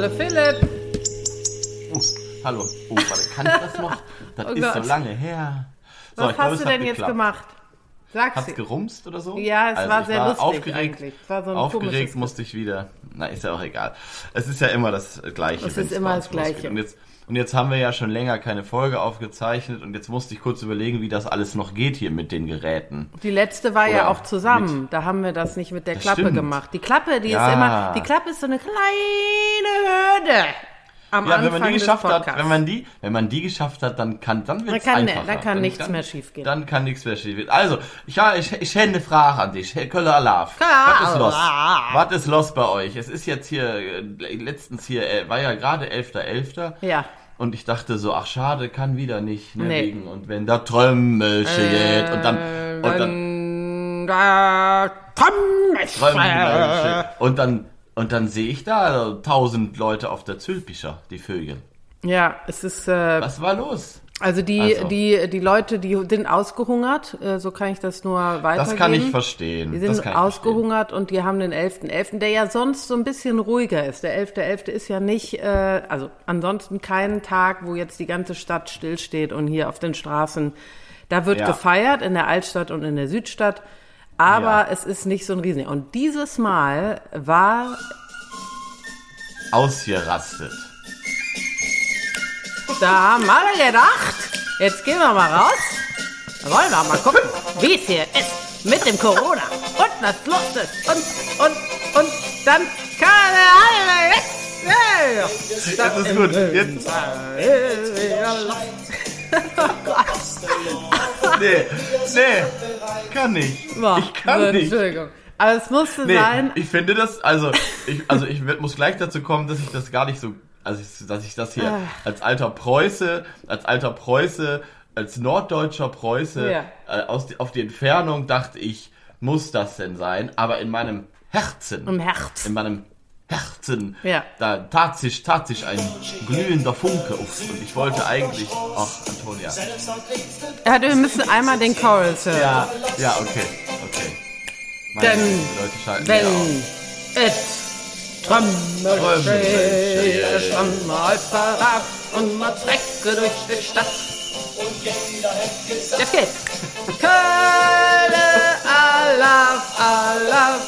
Hallo Philipp. Oh, hallo. Oh, warte, kann ich das noch? Das Oh ist Gott. so lange her. So, Was glaube, hast du denn jetzt geklappt. gemacht? Sag's Hat's gerumst oder so? Ja, es also war sehr war lustig aufgeregt, eigentlich. War so aufgeregt musste ich wieder. Na, ist ja auch egal. Es ist ja immer das Gleiche. Es ist immer das Gleiche. Und jetzt, und jetzt haben wir ja schon länger keine Folge aufgezeichnet und jetzt musste ich kurz überlegen, wie das alles noch geht hier mit den Geräten. Die letzte war ja Oder auch zusammen. Da haben wir das nicht mit der Klappe stimmt. gemacht. Die Klappe, die Ja. ist immer, die Klappe ist so eine kleine Hürde am Ja, Anfang wenn man die geschafft hat, wenn man die, wenn man die geschafft hat, dann kann, dann wird's Dann kann- einfacher. dann kann nichts mehr schiefgehen. Dann kann nichts mehr schiefgehen. Also, ich, ha- ich, ich hätte eine Frage an dich. Köller. Köller Was ist los? Was ist los bei euch? Es ist jetzt hier, äh, letztens hier, äh, war ja gerade 11.11. Ja. Und ich dachte so, ach schade, kann wieder nicht, ne, Nee. wegen, und wenn da Trömmelche geht, und dann, und dann, Dann, da, Trömmelche, und dann, und dann sehe ich da tausend Leute auf der Zülpicher, die Vögel. Ja, es ist, äh, Was war los? Also die, Also. die, die Leute, die sind ausgehungert, äh, so kann ich das nur weitergeben. Das kann ich verstehen. Die sind ausgehungert und die haben den 11.11., der ja sonst so ein bisschen ruhiger ist. Der 11.11. ist ja nicht, äh, also ansonsten kein Tag, wo jetzt die ganze Stadt stillsteht und hier auf den Straßen. Da wird Ja. gefeiert in der Altstadt und in der Südstadt. Aber Ja. es ist nicht so ein Riesen. Und dieses Mal war, verstehen. Ausgerastet. Da haben alle gedacht, jetzt gehen wir mal raus. Da wollen wir mal gucken, wie es hier ist mit dem Corona und was los ist. Und, und, und dann kann alle weg. Jetzt ist gut. Jetzt, nee, nee, kann nicht. Ich kann nicht. Entschuldigung. Aber es musste Nee, sein. ich finde das, also ich, also ich muss gleich dazu kommen, dass ich das gar nicht so, also ich, dass ich das hier als alter Preuße, als alter Preuße, als norddeutscher Preuße, Ja. äh, aus, auf die Entfernung dachte ich, muss das denn sein? Aber in meinem Herzen, Im Herz. in meinem Herzen, Ja. da tat sich, tat sich ein glühender Funke auf. Und ich wollte eigentlich, ach, Antonia. Ja, wir müssen einmal den Chorus hören. Ja, ja, okay, okay. Meine Denn Leute schalten Wenn es Trömmel steht, Trömmel verragt und man Strecke durch die Stadt. Jetzt geht's. Kölle, Alaf, Alaf.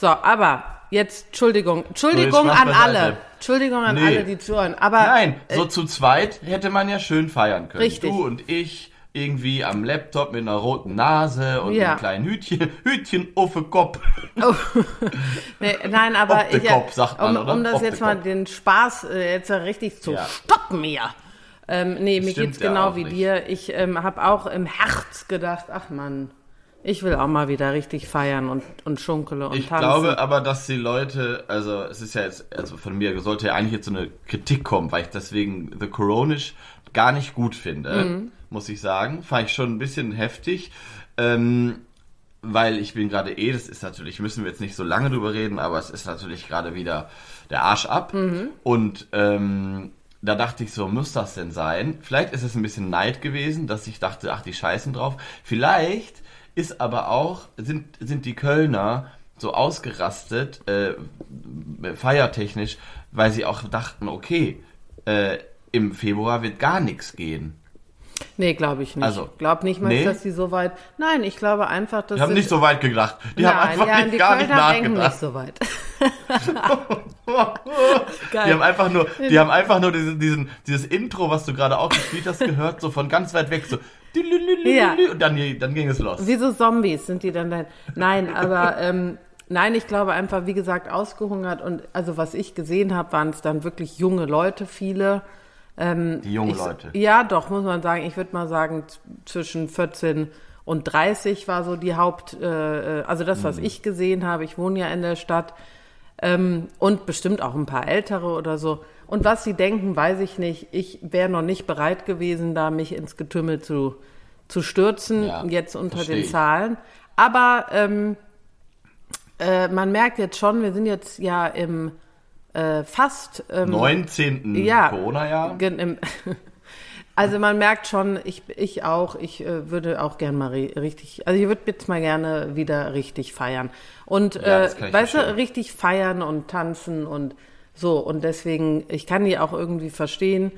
So, aber jetzt, Entschuldigung, Entschuldigung an alle. Entschuldigung an Nee. alle, die zuhören. Aber Nein, so äh, zu zweit hätte man ja schön feiern können. Richtig. Du und ich irgendwie am Laptop mit einer roten Nase und Ja. einem kleinen Hütchen, Hütchen auf den Kopf. Oh. nee, nein, aber ich, Kopf, sagt man, um, um das de jetzt mal Kopf. den Spaß äh, jetzt richtig zu Ja. stoppen hier. Ähm, nee, mir Stimmt geht's ja genau wie nicht. dir. Ich ähm, habe auch im Herz gedacht, ach Mann, ich will auch mal wieder richtig feiern und, und schunkele und Ich tanzen. glaube aber, dass die Leute, also es ist ja jetzt, also von mir sollte ja eigentlich jetzt so eine Kritik kommen, weil ich deswegen The Coronish gar nicht gut finde, Mhm. Muss ich sagen. Fand ich schon ein bisschen heftig. Ähm, weil ich bin gerade eh, das ist natürlich, müssen wir jetzt nicht so lange drüber reden, aber es ist natürlich gerade wieder der Arsch ab. Und ähm, da dachte ich so, muss das denn sein? Vielleicht ist es ein bisschen Neid gewesen, dass ich dachte, ach, die scheißen drauf. Vielleicht ist aber auch, sind, sind die Kölner so ausgerastet, äh, feiertechnisch, weil sie auch dachten, okay, äh, im Februar wird gar nichts gehen. Nee, glaube ich nicht. Also, ich glaube nicht mal, nee? dass die so weit. Nein, ich glaube einfach, dass Die haben nicht so weit gedacht. Die haben Nein, einfach ja, nicht, die gar nicht Kölner nicht nachgedacht. so weit. Die haben einfach nur, die haben einfach nur diesen, diesen, dieses Intro, was du gerade auch gespielt hast, gehört, so von ganz weit weg, so. Ja. Und dann, dann ging es los. Wie so Zombies sind die dann dann. Nein, aber ähm, nein, ich glaube einfach, wie gesagt, ausgehungert und also was ich gesehen habe, waren es dann wirklich junge Leute, viele. Die jungen Ich, Leute. Ja, doch, muss man sagen. Ich würde mal sagen, zwischen 14 und 30 war so die Haupt, äh, äh, also das, Mhm. was ich gesehen habe. Ich wohne ja in der Stadt. Ähm, und bestimmt auch ein paar Ältere oder so. Und was sie denken, weiß ich nicht. Ich wäre noch nicht bereit gewesen, da mich ins Getümmel zu, zu stürzen, Ja, jetzt unter den. Zahlen. Aber ähm, äh, man merkt jetzt schon, wir sind jetzt ja im äh, fast ähm, 19. ja, Corona-Jahr. Also man merkt schon, ich, ich auch, ich äh, würde auch gern mal ri- richtig, also ich würde jetzt mal gerne wieder richtig feiern. Und Ja, äh, weißt du, richtig feiern und tanzen und So, und deswegen, ich kann die auch irgendwie verstehen,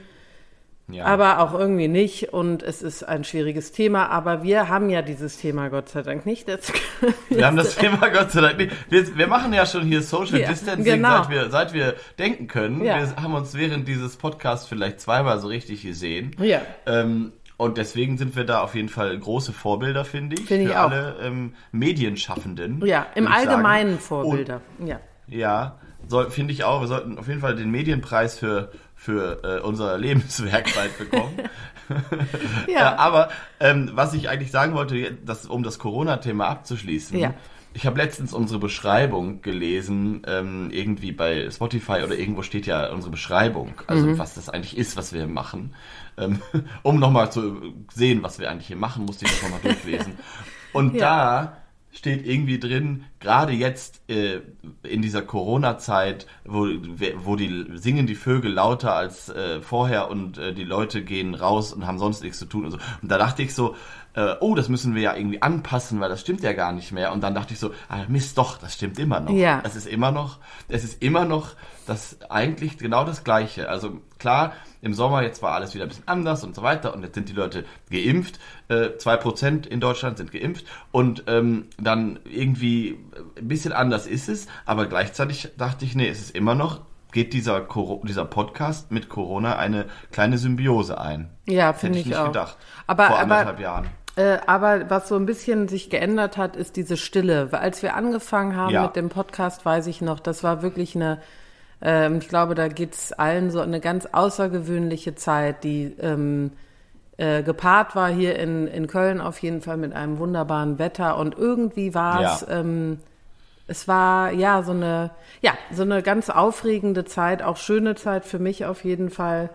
Ja. aber auch irgendwie nicht. Und es ist ein schwieriges Thema. Aber wir haben ja dieses Thema Gott sei Dank nicht. Jetzt Wir haben das Thema Gott sei Dank nicht. Wir, wir machen ja schon hier Social Ja, Distancing, genau. seit, wir, seit wir denken können. Ja. Wir haben uns während dieses Podcasts vielleicht zweimal so richtig gesehen. Ja. Ähm, und deswegen sind wir da auf jeden Fall große Vorbilder, finde ich. Finde ich für auch. alle ähm, Medienschaffenden. ja, im ich sagen. Allgemeinen Vorbilder. ja. Ja, soll, finde ich auch. Wir sollten auf jeden Fall den Medienpreis für, für äh, unser Lebenswerk bald bekommen. Ja. Ja, aber ähm, was ich eigentlich sagen wollte, das, um das Corona-Thema abzuschließen. Ja. Ich habe letztens unsere Beschreibung gelesen, ähm, irgendwie bei Spotify oder irgendwo steht ja unsere Beschreibung, also Mhm. was das eigentlich ist, was wir machen. Ähm, um nochmal zu sehen, was wir eigentlich hier machen, musste ich das nochmal durchlesen. Und Ja. da steht irgendwie drin, gerade jetzt äh, in dieser Corona-Zeit, wo, wo die singen die Vögel lauter als äh, vorher und äh, die Leute gehen raus und haben sonst nichts zu tun und so. Und da dachte ich so, äh, oh, das müssen wir ja irgendwie anpassen, weil das stimmt ja gar nicht mehr. Und dann dachte ich so, ah, Mist, doch, das stimmt immer noch. Ja. Es ist immer noch, es ist immer noch das eigentlich genau das Gleiche. Also klar, im Sommer jetzt war alles wieder ein bisschen anders und so weiter und jetzt sind die Leute geimpft. Äh, Zwei Prozent in Deutschland sind geimpft und ähm, dann irgendwie ein bisschen anders ist es, aber gleichzeitig dachte ich, nee, es ist immer noch geht dieser, dieser Podcast mit Corona eine kleine Symbiose ein. Ja, Das finde hätte ich ich nicht auch. gedacht. Aber- vor aber- anderthalb Jahren. Äh, aber was so ein bisschen sich geändert hat, ist diese Stille. Weil Als wir angefangen haben Ja. mit dem Podcast, weiß ich noch, das war wirklich eine, ähm, ich glaube, da geht's allen so eine ganz außergewöhnliche Zeit, die ähm, äh, gepaart war hier in, in Köln auf jeden Fall mit einem wunderbaren Wetter. Und irgendwie war es, Ja. ähm, es war ja so eine, ja, so eine ganz aufregende Zeit, auch schöne Zeit für mich auf jeden Fall.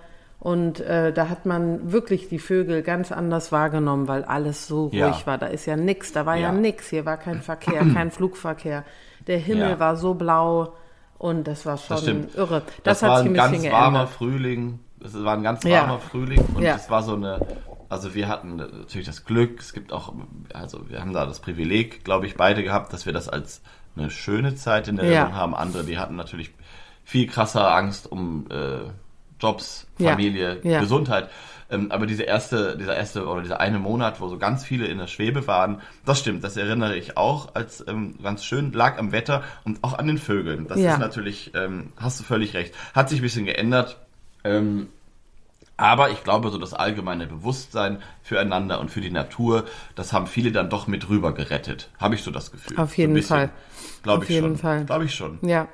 Und äh, da hat man wirklich die Vögel ganz anders wahrgenommen, weil alles so ruhig Ja. war. Da ist ja nix, da war ja, Ja. nix. Hier war kein Verkehr, kein Flugverkehr. Der Himmel Ja. war so blau und das war schon Das irre. Das, Das, hat war sich ein ein ganz bisschen warmer geändert. Frühling. Es war ein ganz warmer Frühling und es war so eine, also wir hatten natürlich das Glück, es gibt auch, also wir haben da das Privileg, glaube ich, beide gehabt, dass wir das als eine schöne Zeit in der Ja. Erinnerung haben. Andere, die hatten natürlich viel krasser Angst um äh, Jobs, Ja. Familie, Ja. Gesundheit. Ähm, aber diese erste, dieser erste oder dieser eine Monat, wo so ganz viele in der Schwebe waren, das stimmt, das erinnere ich auch als ähm, ganz schön, lag am Wetter und auch an den Vögeln. Das Ja. ist natürlich, ähm, hast du völlig recht, hat sich ein bisschen geändert. Ähm, aber ich glaube, so das allgemeine Bewusstsein füreinander und für die Natur, das haben viele dann doch mit rüber gerettet. Habe ich so das Gefühl. Auf So jeden bisschen. Fall. Glaube ich jeden schon. Fall. Glaube ich schon. Ja.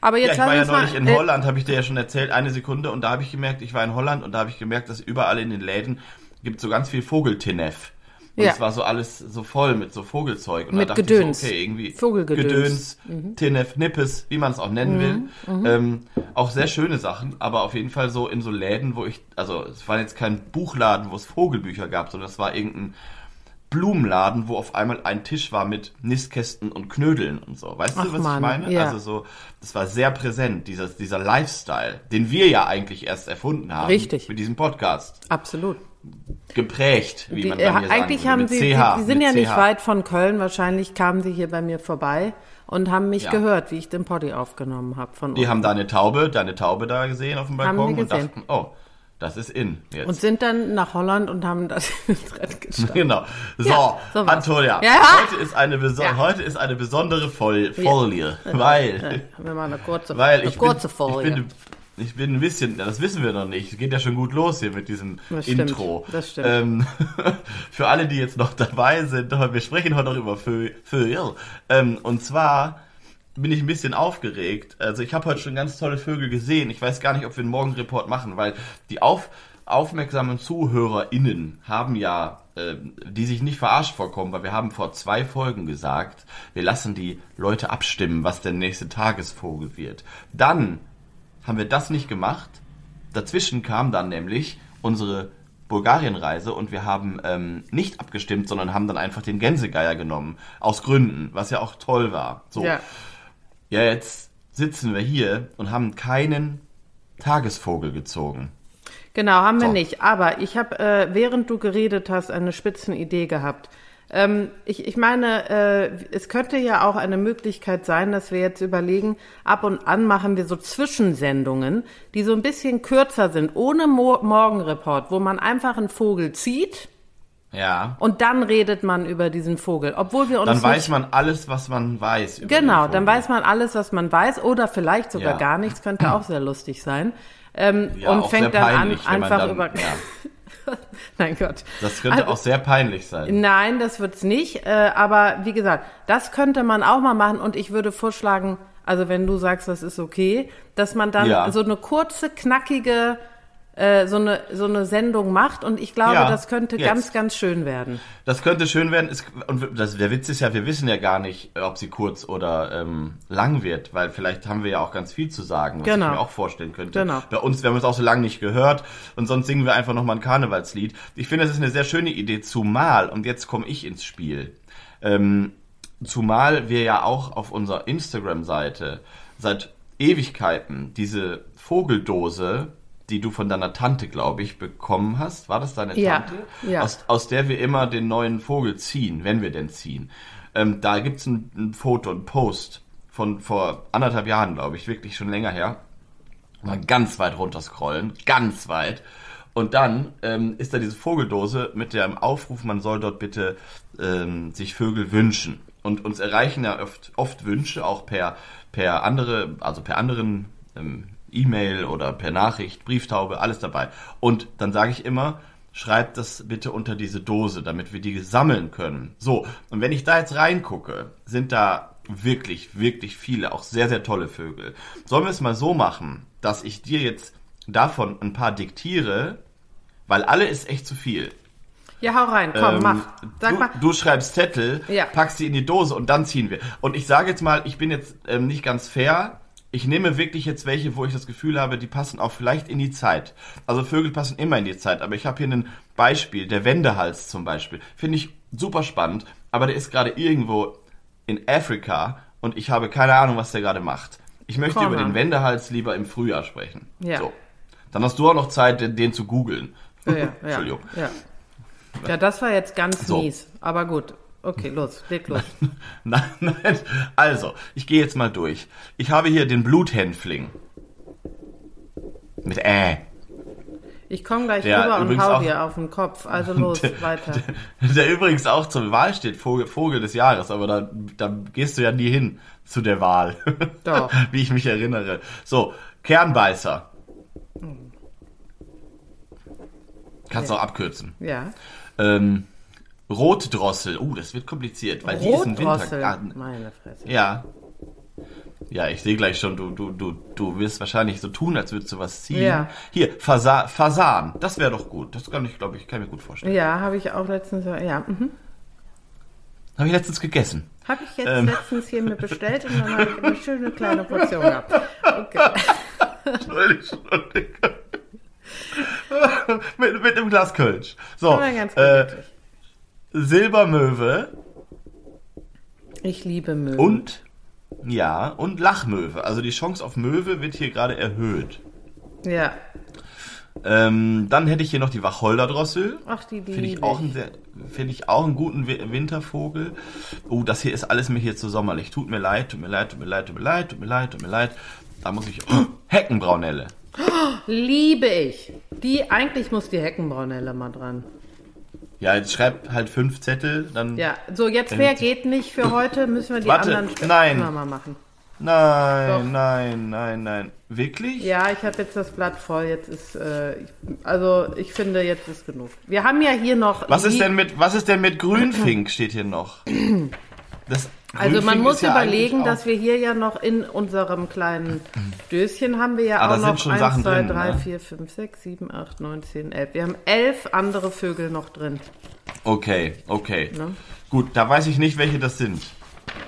Aber Ja, jetzt ich lass war ja neulich in äh, Holland, habe ich dir ja schon erzählt, eine Sekunde, und da habe ich gemerkt, ich war in Holland und da habe ich gemerkt, dass überall in den Läden gibt so ganz viel Vogeltinef. Und Ja. es war so alles so voll mit so Vogelzeug. Und Mit da dachte Gedöns. ich so, okay, irgendwie Vogelgedöns. Mhm. Gedöns, Tinef, Nippes, wie man es auch nennen will. Ähm, auch sehr schöne Sachen, aber auf jeden Fall so in so Läden, wo ich, also es war jetzt kein Buchladen, wo es Vogelbücher gab, sondern es war irgendein Blumenladen, wo auf einmal ein Tisch war mit Nistkästen und Knödeln und so. Weißt Ach du, was Mann, ich meine? ja. Also so, das war sehr präsent, dieser, dieser Lifestyle, den wir ja eigentlich erst erfunden haben. Richtig. Mit diesem Podcast. Absolut. Geprägt, wie Die, man äh, dann hier sagen eigentlich würde, haben sie, sie, sie sind ja nicht CH. weit von Köln. Wahrscheinlich kamen sie hier bei mir vorbei und haben mich Ja. gehört, wie ich den Poddy aufgenommen habe von Die uns. haben deine Taube, deine Taube da gesehen auf dem Balkon und dachten, oh, das ist in jetzt. Und sind dann nach Holland und haben das ins Rennen gestartet. Genau. So, Ja, sowas. Antonia, Ja. heute ist eine Ja. heute ist eine besondere Fol Folie, weil wir mal eine kurze, weil eine ich kurze bin, Folie. ich bin ich bin ein bisschen, das wissen wir noch nicht. Es geht ja schon gut los hier mit diesem Das stimmt, Intro. das stimmt. Ähm, für alle, die jetzt noch dabei sind, wir sprechen heute noch über Vögel. Ähm, und zwar bin ich ein bisschen aufgeregt. Also ich habe heute schon ganz tolle Vögel gesehen. Ich weiß gar nicht, ob wir einen Morgenreport machen, weil die auf, aufmerksamen ZuhörerInnen haben ja, äh, die sich nicht verarscht vorkommen, weil wir haben vor zwei Folgen gesagt, wir lassen die Leute abstimmen, was der nächste Tagesvogel wird. Dann haben wir das nicht gemacht. Dazwischen kam dann nämlich unsere Bulgarienreise und wir haben ähm, nicht abgestimmt, sondern haben dann einfach den Gänsegeier genommen. Aus Gründen, was ja auch toll war. So. ja. Ja, jetzt sitzen wir hier und haben keinen Tagesvogel gezogen. Genau, haben wir So. nicht. Aber ich habe, äh, während du geredet hast, eine Spitzenidee gehabt. Ähm, ich, ich meine, äh, es könnte ja auch eine Möglichkeit sein, dass wir jetzt überlegen, ab und an machen wir so Zwischensendungen, die so ein bisschen kürzer sind, ohne Mo Morgenreport, wo man einfach einen Vogel zieht Ja. und dann redet man über diesen Vogel, obwohl wir uns Dann weiß man alles, was man weiß. Genau, dann weiß man alles, was man weiß, oder vielleicht sogar Ja. gar nichts, könnte auch sehr lustig sein. Ähm, Ja, und fängt dann an, peinlich, man einfach dann- über. ja. Nein Gott. Das könnte Also- auch sehr peinlich sein. Nein, das wird's nicht. Äh, aber wie gesagt, das könnte man auch mal machen. Und ich würde vorschlagen, also wenn du sagst, das ist okay, dass man dann Ja. so eine kurze, knackige, äh, so eine so eine Sendung macht. Und ich glaube, Ja, das könnte jetzt. ganz, ganz schön werden. Das könnte schön werden. Es, und das, der Witz ist ja, wir wissen ja gar nicht, ob sie kurz oder ähm, lang wird, weil vielleicht haben wir ja auch ganz viel zu sagen, was Genau. ich mir auch vorstellen könnte. Genau. Bei uns, wir haben uns auch so lange nicht gehört und sonst singen wir einfach nochmal ein Karnevalslied. Ich finde, das ist eine sehr schöne Idee, zumal, und jetzt komme ich ins Spiel, ähm, zumal wir ja auch auf unserer Instagram-Seite seit Ewigkeiten diese Vogeldose, die du von deiner Tante, glaube ich, bekommen hast. War das deine Ja, Tante? ja. Aus, aus der wir immer den neuen Vogel ziehen, wenn wir denn ziehen. Ähm, da gibt's ein, ein Foto, ein Post von vor anderthalb Jahren, glaube ich, wirklich schon länger her. Mal ganz weit runter scrollen, ganz weit. Und dann ähm, ist da diese Vogeldose mit dem Aufruf, man soll dort bitte ähm, sich Vögel wünschen. Und uns erreichen ja oft, oft Wünsche, auch per, per andere, also per anderen ähm, E-Mail oder per Nachricht, Brieftaube, alles dabei. Und dann sage ich immer, schreibt das bitte unter diese Dose, damit wir die sammeln können. So, und wenn ich da jetzt reingucke, sind da wirklich, wirklich viele, auch sehr, sehr tolle Vögel. Sollen wir es mal so machen, dass ich dir jetzt davon ein paar diktiere, weil alle ist echt zu viel. Ja, hau rein, komm, Ähm, mach. Sag du, mal. du schreibst Zettel, Ja. packst sie in die Dose und dann ziehen wir. Und ich sage jetzt mal, ich bin jetzt ähm, nicht ganz fair. Ich nehme wirklich jetzt welche, wo ich das Gefühl habe, die passen auch vielleicht in die Zeit. Also Vögel passen immer in die Zeit, aber ich habe hier ein Beispiel, der Wendehals zum Beispiel. Finde ich super spannend, aber der ist gerade irgendwo in Afrika und ich habe keine Ahnung, was der gerade macht. Ich möchte Komm über den Wendehals lieber im Frühjahr sprechen. Ja. So. Dann hast du auch noch Zeit, den, den zu googeln. Ja, ja, ja, Entschuldigung. Ja. ja, das war jetzt ganz So. mies. Aber gut. Okay, los, leg los. Nein, nein. Also, ich gehe jetzt mal durch. Ich habe hier den Bluthänfling. Mit Ä. Ich komme gleich Der rüber und hau dir auf den Kopf. Also los, weiter. Der übrigens auch zur Wahl steht, Vogel, Vogel des Jahres, aber da, da gehst du ja nie hin zu der Wahl. Doch. Wie ich mich erinnere. So, Kernbeißer. Kannst du auch abkürzen. Ja. Ähm, Rotdrossel. Uh, das wird kompliziert, weil die ist im Winter. Rotdrossel. Ah, Meine Fresse. Ja. Ja, ich sehe gleich schon, du, du, du, du wirst wahrscheinlich so tun, als würdest du was ziehen. Ja. Hier, Fasa Fasan, das wäre doch gut. Das kann ich, glaube ich, kann ich mir gut vorstellen. Ja, habe ich auch letztens, ja, mhm. Habe ich letztens gegessen. habe ich jetzt Ähm. letztens hier mir bestellt und dann habe ich eine schöne kleine Portion gehabt. Okay. Entschuldigung. mit, mit einem Glas Kölsch. So, Aber ganz äh. Silbermöwe Ich liebe Möwen. und, ja, und Lachmöwe. Also die Chance auf Möwe wird hier gerade erhöht. Ja. Ähm, dann hätte ich hier noch die Wacholderdrossel. Ach, die liebe Finde ich auch einen sehr, finde ich auch einen guten Wi- Wintervogel. Oh, das hier ist alles mir hier zu sommerlich. Tut mir leid, tut mir leid, tut mir leid, tut mir leid, tut mir leid, tut mir leid. Da muss ich, oh, Heckenbraunelle. Liebe ich. Die, eigentlich muss die Heckenbraunelle mal dran. Ja, jetzt schreib halt fünf Zettel, dann, Ja, so jetzt mehr geht nicht für heute, müssen wir die Warte, anderen nein. mal machen. nein, Doch. nein, nein, nein. Wirklich? Ja, ich habe jetzt das Blatt voll. Jetzt ist, äh, also ich finde, jetzt ist genug. Wir haben ja hier noch. Was ist denn mit, was ist denn mit Grünfink steht hier noch? Das Also man Grünfink muss ja überlegen, dass wir hier ja noch in unserem kleinen Döschen haben wir ja Ah, auch noch schon 1, Sachen 2, drin, 3, ne? 4, 5, 6, 7, 8, 9, 10, 11. Wir haben elf andere Vögel noch drin. Okay, okay. Ne? Gut, da weiß ich nicht, welche das sind.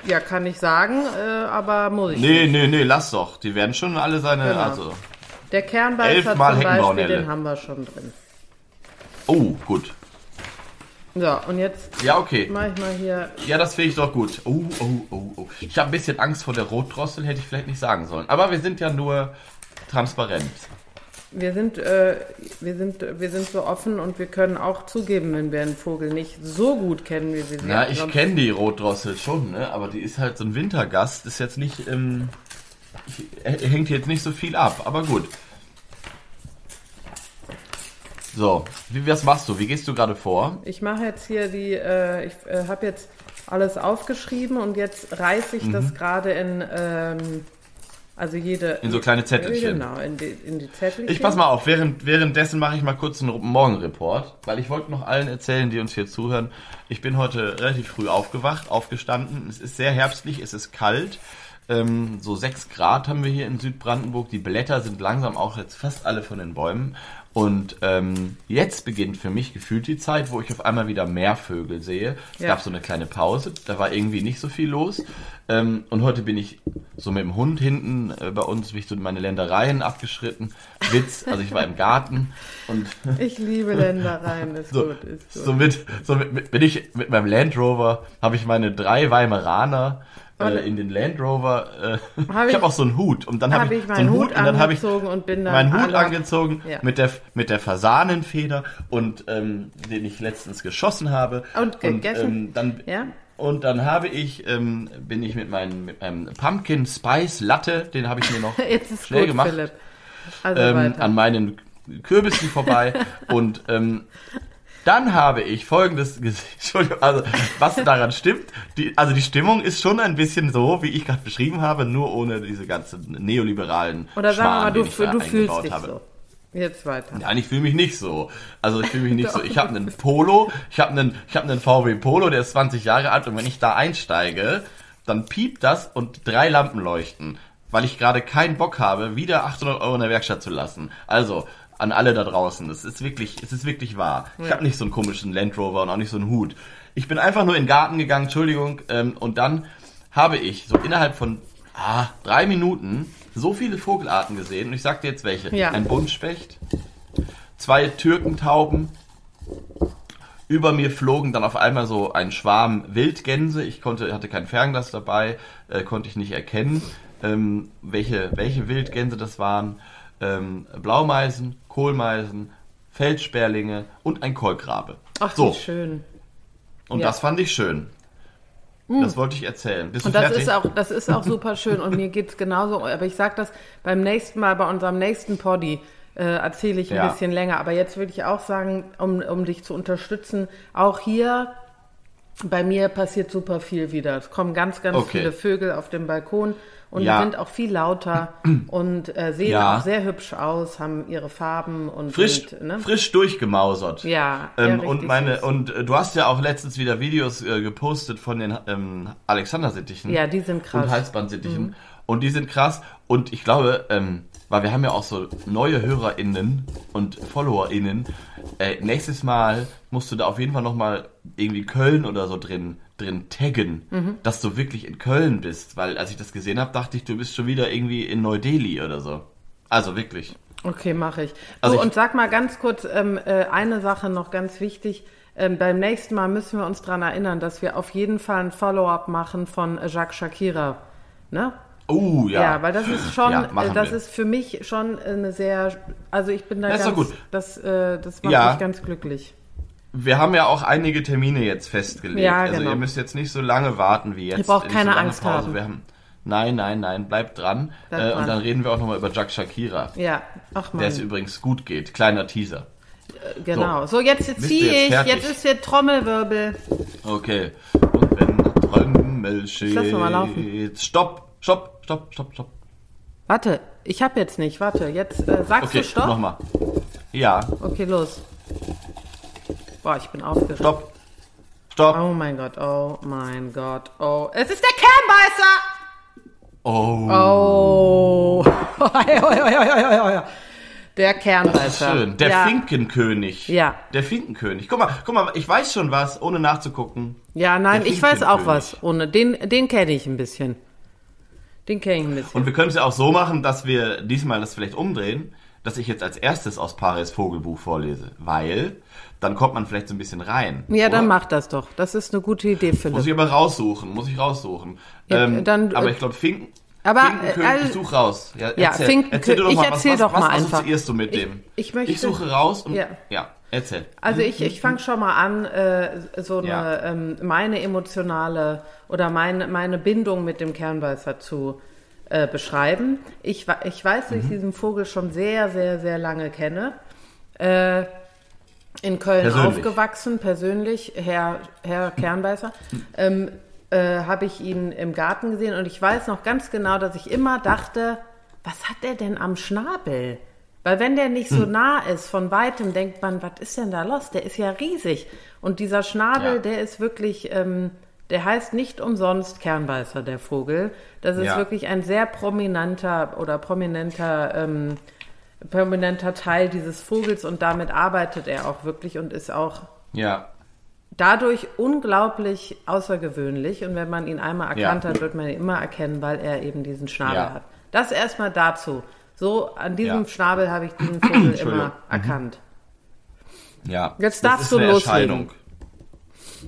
Ja, kann ich sagen, äh, aber muss ich Nee, nicht. nee, nee, lass doch. Die werden schon alle seine, Genau. also. Der Kernbeißer zum Beispiel, den haben wir schon drin. Oh, gut. So, und jetzt Ja, okay. mache ich mal hier. Ja, das finde ich doch gut. Oh, oh, oh, oh. Ich habe ein bisschen Angst vor der Rotdrossel, hätte ich vielleicht nicht sagen sollen. Aber wir sind ja nur transparent. wir sind, äh, wir, sind, wir sind so offen und wir können auch zugeben, wenn wir einen Vogel nicht so gut kennen, wie wir sie Ja, ich kenne die Rotdrossel schon, ne? aber die ist halt so ein Wintergast, ist jetzt nicht, ähm, er hängt jetzt nicht so viel ab, aber gut. So, wie, was machst du? Wie gehst du gerade vor? Ich mache jetzt hier die, äh, ich äh, habe jetzt alles aufgeschrieben und jetzt reiße ich das gerade in, ähm, also jede. Mhm. In so kleine Zettelchen. Genau, in die, in die Zettelchen. Ich pass mal auf, während, währenddessen mache ich mal kurz einen Morgenreport, weil ich wollte noch allen erzählen, die uns hier zuhören. Ich bin heute relativ früh aufgewacht, aufgestanden. Es ist sehr herbstlich, es ist kalt. Ähm, so 6 Grad haben wir hier in Südbrandenburg. Die Blätter sind langsam auch jetzt fast alle von den Bäumen. Und ähm, jetzt beginnt für mich gefühlt die Zeit, wo ich auf einmal wieder mehr Vögel sehe. Es Ja. gab so eine kleine Pause, da war irgendwie nicht so viel los. Ähm, und heute bin ich so mit dem Hund hinten äh, bei uns, bin ich so meine Ländereien abgeschritten. Witz, also ich war im Garten und Ich liebe Ländereien, ist so, gut, ist gut. so mit, so mit, mit, bin ich mit meinem Land Rover, habe ich meine drei Weimaraner äh, in den Land Rover. Äh, Hab ich habe auch so einen Hut und dann habe Habe ich, ich so meinen Hut Hut und dann habe ich angezogen und bin dann meinen Hut angezogen Ja. mit der mit der Fasanenfeder und ähm, den ich letztens geschossen habe Und gegessen? ähm, dann Ja? und dann habe ich ähm, bin ich mit meinem mit meinem Pumpkin Spice Latte, den habe ich mir noch schnell gut, gemacht. Also ähm, an meinen Kürbissen vorbei und ähm, dann habe ich folgendes gesehen. Entschuldigung, also was daran stimmt, die, also die Stimmung ist schon ein bisschen so, wie ich gerade beschrieben habe, nur ohne diese ganzen neoliberalen Oder sagen wir mal, Schmarrn, du, du fühlst dich habe. so. Jetzt weiter. Nein, ich fühle mich nicht so. Also ich fühle mich nicht so. Ich habe einen Polo, ich habe einen, ich habe einen VW Polo, der ist 20 Jahre alt und wenn ich da einsteige, dann piept das und drei Lampen leuchten, weil ich gerade keinen Bock habe, wieder 800 Euro in der Werkstatt zu lassen. Also an alle da draußen, es ist wirklich, es ist wirklich wahr. Ich Ja. habe nicht so einen komischen Land Rover und auch nicht so einen Hut. Ich bin einfach nur in den Garten gegangen, Entschuldigung, ähm, und dann habe ich so innerhalb von ah, drei Minuten so viele Vogelarten gesehen und ich sag dir jetzt welche. Ja. Ein Buntspecht, zwei Türkentauben. Über mir flogen dann auf einmal so ein Schwarm Wildgänse. Ich konnte, hatte kein Fernglas dabei, äh, konnte ich nicht erkennen, ähm, welche, welche Wildgänse das waren. Ähm, Blaumeisen, Kohlmeisen, Feldsperlinge und ein Kolkrabe. Ach, so, wie schön. und ja. das fand ich schön. Das wollte ich erzählen. Bist Und du das fertig? ist auch, das ist auch super schön und mir geht's genauso. Aber ich sag das beim nächsten Mal, bei unserem nächsten Poddy, äh, erzähle ich ein Ja. bisschen länger. Aber jetzt würde ich auch sagen, um, um dich zu unterstützen, auch hier bei mir passiert super viel wieder. Es kommen ganz, ganz Okay. viele Vögel auf dem Balkon und Ja. die sind auch viel lauter und äh, sehen Ja. auch sehr hübsch aus, haben ihre Farben und frisch, sind, ne? frisch durchgemausert. Ja, Ähm, und meine süß. und äh, du hast ja auch letztens wieder Videos äh, gepostet von den ähm, Alexander-Sittichen. Ja, die sind krass. Mhm. Und Halsbandsittichen. Und die sind krass. Und ich glaube, ähm, weil wir haben ja auch so neue HörerInnen und FollowerInnen. Äh, nächstes Mal musst du da auf jeden Fall nochmal irgendwie Köln oder so drin drin taggen, Mhm. dass du wirklich in Köln bist. Weil als ich das gesehen habe, dachte ich, du bist schon wieder irgendwie in Neu-Delhi oder so. Also wirklich. Okay, mache ich. Also so, ich- und sag mal ganz kurz ähm, äh, eine Sache noch ganz wichtig. Ähm, beim nächsten Mal müssen wir uns daran erinnern, dass wir auf jeden Fall ein Follow-up machen von Jacques Shakira. Ne? Oh ja. Ja, weil das ist schon, Ja, äh, das wir. ist für mich schon eine sehr, also ich bin da ist ganz, gut. das, äh, das macht Ja. mich ganz glücklich. Wir haben ja auch einige Termine jetzt festgelegt. Ja, Also genau. ihr müsst jetzt nicht so lange warten wie jetzt. Ihr braucht so keine lange Angst haben. Wir haben nein, nein, nein, bleibt dran. Äh. Und dann reden wir auch nochmal über Jack Shakira, Ja, ach der es übrigens gut geht. Kleiner Teaser. genau. So, jetzt Bist du ziehe jetzt ich, fertig? jetzt ist hier Trommelwirbel. Okay. Und wenn Trommel steht. lass mal laufen. Stopp, stopp, stopp, stopp, stopp. Warte, ich hab jetzt nicht, warte, jetzt äh, sagst Okay, du Stopp? nochmal. Ja, Okay, los. Boah, ich bin aufgeregt. stopp. Stopp. Oh mein Gott, oh mein Gott, oh. Es ist der Kernbeißer! Oh, Oh. der Kernbeißer. schön. Der ja. Finkenkönig. Ja. Der Finkenkönig. Guck mal, guck mal, ich weiß schon was, ohne nachzugucken. Ja, nein, ich weiß auch was. Ohne den, den kenne ich ein bisschen. Den kenne ich ein bisschen. Und wir können es ja auch so machen, dass wir diesmal das vielleicht umdrehen, dass ich jetzt als erstes aus Paris Vogelbuch vorlese. Weil, dann kommt man vielleicht so ein bisschen rein. ja, dann oder? mach das doch. Das ist eine gute Idee, Muss Philipp. ich aber raussuchen, muss ich raussuchen. Ja, ähm, dann, aber äh, ich glaube, Finken, Aber, Finkenkönig, äh, ich suche raus. Ja, Ja, erzähl, Finkenkönig- erzähl doch ich mal, erzähl was, doch was, mal was einfach. assoziierst du mit Ich- dem? ich möchte- suche raus und Ja. ja, erzähl. Also ich, ich fange schon mal an, äh, so eine, Ja. ähm, meine emotionale oder meine, meine Bindung mit dem Kernbeißer zu äh, beschreiben. Ich, ich weiß, dass ich diesen Vogel schon sehr, sehr, sehr lange kenne. Äh, in Köln Persönlich. aufgewachsen, persönlich, Herr, Herr Kernbeißer. Ähm, äh, habe ich ihn im Garten gesehen und ich weiß noch ganz genau, dass ich immer dachte, was hat der denn am Schnabel? Weil wenn der nicht so nah ist, von weitem denkt man, was ist denn da los? Der ist ja riesig. Und dieser Schnabel, Ja. der ist wirklich, ähm, der heißt nicht umsonst Kernbeißer, der Vogel. Das ist Ja. wirklich ein sehr prominenter oder prominenter, ähm, prominenter Teil dieses Vogels und damit arbeitet er auch wirklich und ist auch Ja, dadurch unglaublich außergewöhnlich und wenn man ihn einmal erkannt Ja. hat, wird man ihn immer erkennen, weil er eben diesen Schnabel hat. Das erstmal dazu. So, an diesem Ja. Schnabel habe ich diesen Vogel immer erkannt. ja. Jetzt Das darfst ist du eine loslegen. Erscheinung.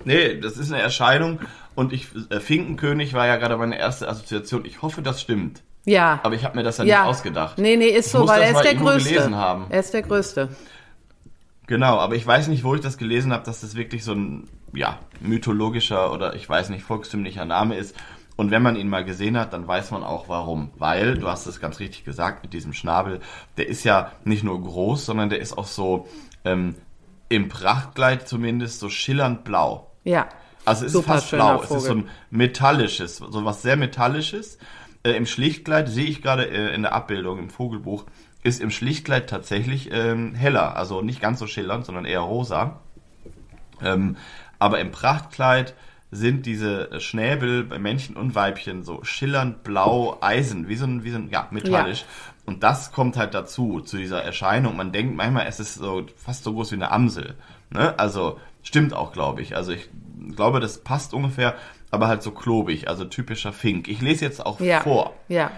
Nee, das ist eine Erscheinung und ich, äh, Finkenkönig war ja gerade meine erste Assoziation. Ich hoffe, das stimmt. Ja. Aber ich habe mir das ja, ja. nicht ausgedacht. Nee, nee, ist Ich so, weil er ist der Größte. Er ist der Größte. Genau, aber ich weiß nicht, wo ich das gelesen habe, dass das wirklich so ein, ja, mythologischer oder ich weiß nicht, volkstümlicher Name ist. Und wenn man ihn mal gesehen hat, dann weiß man auch warum. Weil, du hast es ganz richtig gesagt, mit diesem Schnabel, der ist ja nicht nur groß, sondern der ist auch so ähm, im Prachtkleid zumindest so schillernd blau. Ja. Also es ist Super fast blau. Es ist so Vogel. ein metallisches, so was sehr metallisches. Äh, Im Schlichtkleid sehe ich gerade äh, in der Abbildung im Vogelbuch ist im Schlichtkleid tatsächlich ähm, heller, also nicht ganz so schillernd, sondern eher rosa. Ähm, aber im Prachtkleid sind diese Schnäbel bei Männchen und Weibchen so schillernd blau Eisen, wie so ein, wie so ein ja, metallisch. Und das kommt halt dazu, zu dieser Erscheinung. Man denkt manchmal, es ist so fast so groß wie eine Amsel. Ne? Also stimmt auch, glaube ich. Also ich glaube, das passt ungefähr, aber halt so klobig, also typischer Fink. Ich lese jetzt auch Ja. vor. Ja.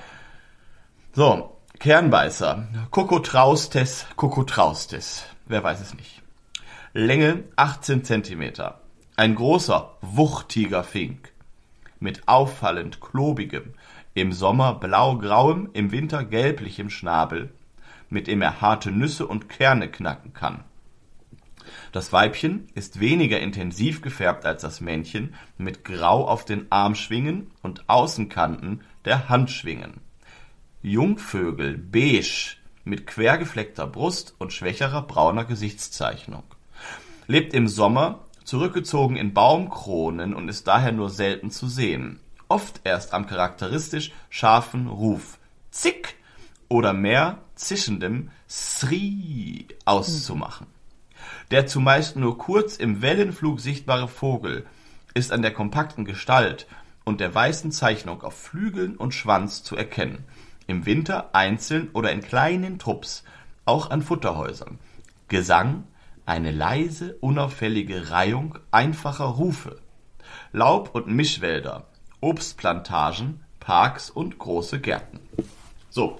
So, Kernbeißer. Kokotraustes, Kokotraustes. Wer weiß es nicht. Länge 18 Zentimeter. Ein großer, wuchtiger Fink. Mit auffallend klobigem, im Sommer blau-grauem, im Winter gelblichem Schnabel, mit dem er harte Nüsse und Kerne knacken kann. Das Weibchen ist weniger intensiv gefärbt als das Männchen, mit Grau auf den Armschwingen und Außenkanten der Handschwingen. Jungvögel beige mit quergefleckter Brust und schwächerer brauner Gesichtszeichnung. Lebt im Sommer zurückgezogen in Baumkronen und ist daher nur selten zu sehen. Oft erst am charakteristisch scharfen Ruf Zick oder mehr zischendem Sri auszumachen. Der zumeist nur kurz im Wellenflug sichtbare Vogel ist an der kompakten Gestalt und der weißen Zeichnung auf Flügeln und Schwanz zu erkennen. Im Winter einzeln oder in kleinen Trupps, auch an Futterhäusern. Gesang, eine leise, unauffällige Reihung einfacher Rufe. Laub- und Mischwälder, Obstplantagen, Parks und große Gärten. So,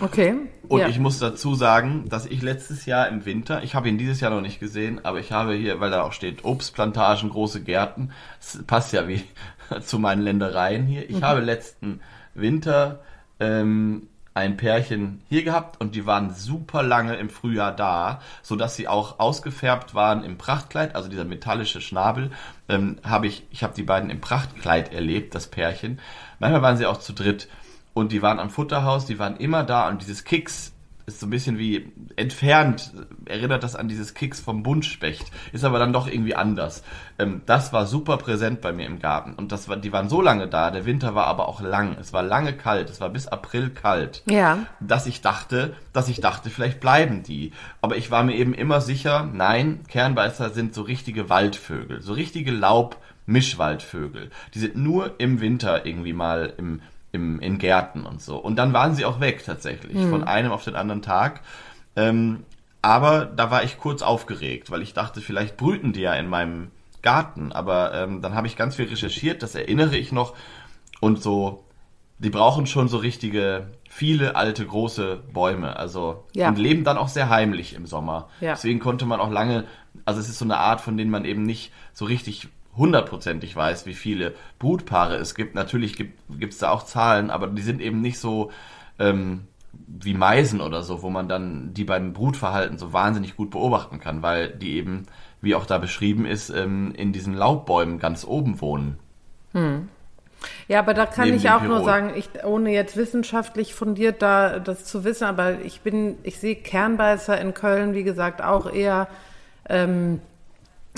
Okay. und ja. ich muss dazu sagen, dass ich letztes Jahr im Winter, ich habe ihn dieses Jahr noch nicht gesehen, aber ich habe hier, weil da auch steht Obstplantagen, große Gärten, das passt ja wie zu meinen Ländereien hier. Ich habe letzten Winter ähm, ein Pärchen hier gehabt und die waren super lange im Frühjahr da, so dass sie auch ausgefärbt waren im Prachtkleid, also dieser metallische Schnabel. Ähm, habe ich, ich habe die beiden im Prachtkleid erlebt, das Pärchen. Manchmal waren sie auch zu dritt und die waren am Futterhaus, die waren immer da und dieses Kicks ist so ein bisschen wie entfernt, erinnert das an dieses Kicks vom Buntspecht, ist aber dann doch irgendwie anders. Ähm, das war super präsent bei mir im Garten und das war, die waren so lange da, der Winter war aber auch lang, es war lange kalt, es war bis April kalt, Ja. dass ich dachte, dass ich dachte, vielleicht bleiben die. Aber ich war mir eben immer sicher, nein, Kernbeißer sind so richtige Waldvögel, so richtige Laub-Mischwaldvögel. Die sind nur im Winter irgendwie mal im im, in Gärten und so. Und dann waren sie auch weg tatsächlich, von einem auf den anderen Tag. Ähm, aber da war ich kurz aufgeregt, weil ich dachte, vielleicht brüten die ja in meinem Garten. Aber ähm, dann habe ich ganz viel recherchiert, das erinnere ich noch. Und so, die brauchen schon so richtige, viele alte, große Bäume. Also, Ja. und leben dann auch sehr heimlich im Sommer. Ja. Deswegen konnte man auch lange, also es ist so eine Art, von denen man eben nicht so richtig hundertprozentig weiß, wie viele Brutpaare es gibt. Natürlich gibt es da auch Zahlen, aber die sind eben nicht so ähm, wie Meisen oder so, wo man dann die beim Brutverhalten so wahnsinnig gut beobachten kann, weil die eben, wie auch da beschrieben ist, ähm, in diesen Laubbäumen ganz oben wohnen. Hm. Ja, aber da kann Neben ich auch nur Pirol. sagen, ich, ohne jetzt wissenschaftlich fundiert da das zu wissen, aber ich bin, ich sehe Kernbeißer in Köln, wie gesagt, auch eher ähm,